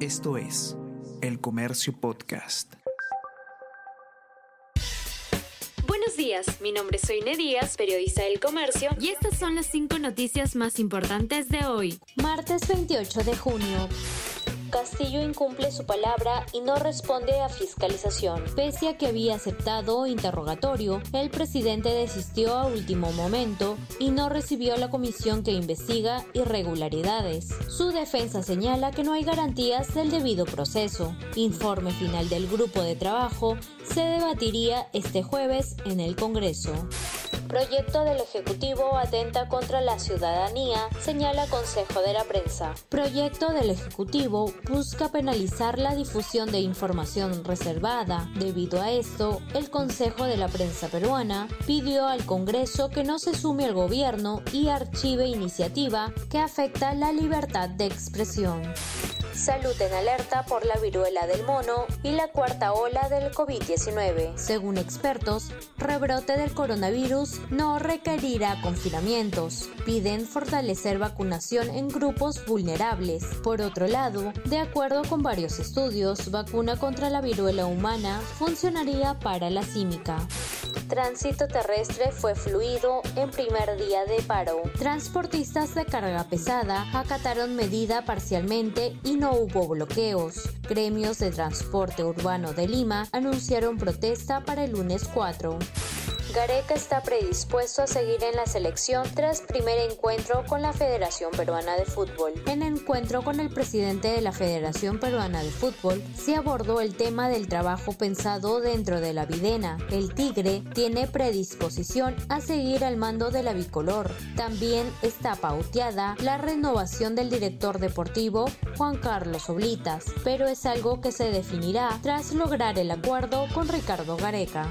Esto es El Comercio Podcast. Buenos días, mi nombre es Soine Díaz, periodista del Comercio, y estas son las cinco noticias más importantes de hoy, martes 28 de junio. Castillo incumple su palabra y no responde a fiscalización. Pese a que había aceptado interrogatorio, el presidente desistió a último momento y no recibió la comisión que investiga irregularidades. Su defensa señala que no hay garantías del debido proceso. Informe final del grupo de trabajo se debatiría este jueves en el Congreso. Proyecto del Ejecutivo atenta contra la ciudadanía, señala Consejo de la Prensa. Proyecto del Ejecutivo busca penalizar la difusión de información reservada. Debido a esto, el Consejo de la Prensa peruana pidió al Congreso que no se sume al gobierno y archive iniciativa que afecta la libertad de expresión. Salud en alerta por la viruela del mono y la cuarta ola del COVID-19. Según expertos, rebrote del coronavirus no requerirá confinamientos. Piden fortalecer vacunación en grupos vulnerables. Por otro lado, de acuerdo con varios estudios, vacuna contra la viruela humana funcionaría para la símica. Tránsito terrestre fue fluido en primer día de paro. Transportistas de carga pesada acataron medida parcialmente y no hubo bloqueos. Gremios de transporte urbano de Lima anunciaron protesta para el lunes 4. Gareca está predispuesto a seguir en la selección tras primer encuentro con la Federación Peruana de Fútbol. En encuentro con el presidente de la Federación Peruana de Fútbol, se abordó el tema del trabajo pensado dentro de la Videna. El Tigre tiene predisposición a seguir al mando de la bicolor. También está pauteada la renovación del director deportivo Juan Carlos Oblitas, pero es algo que se definirá tras lograr el acuerdo con Ricardo Gareca.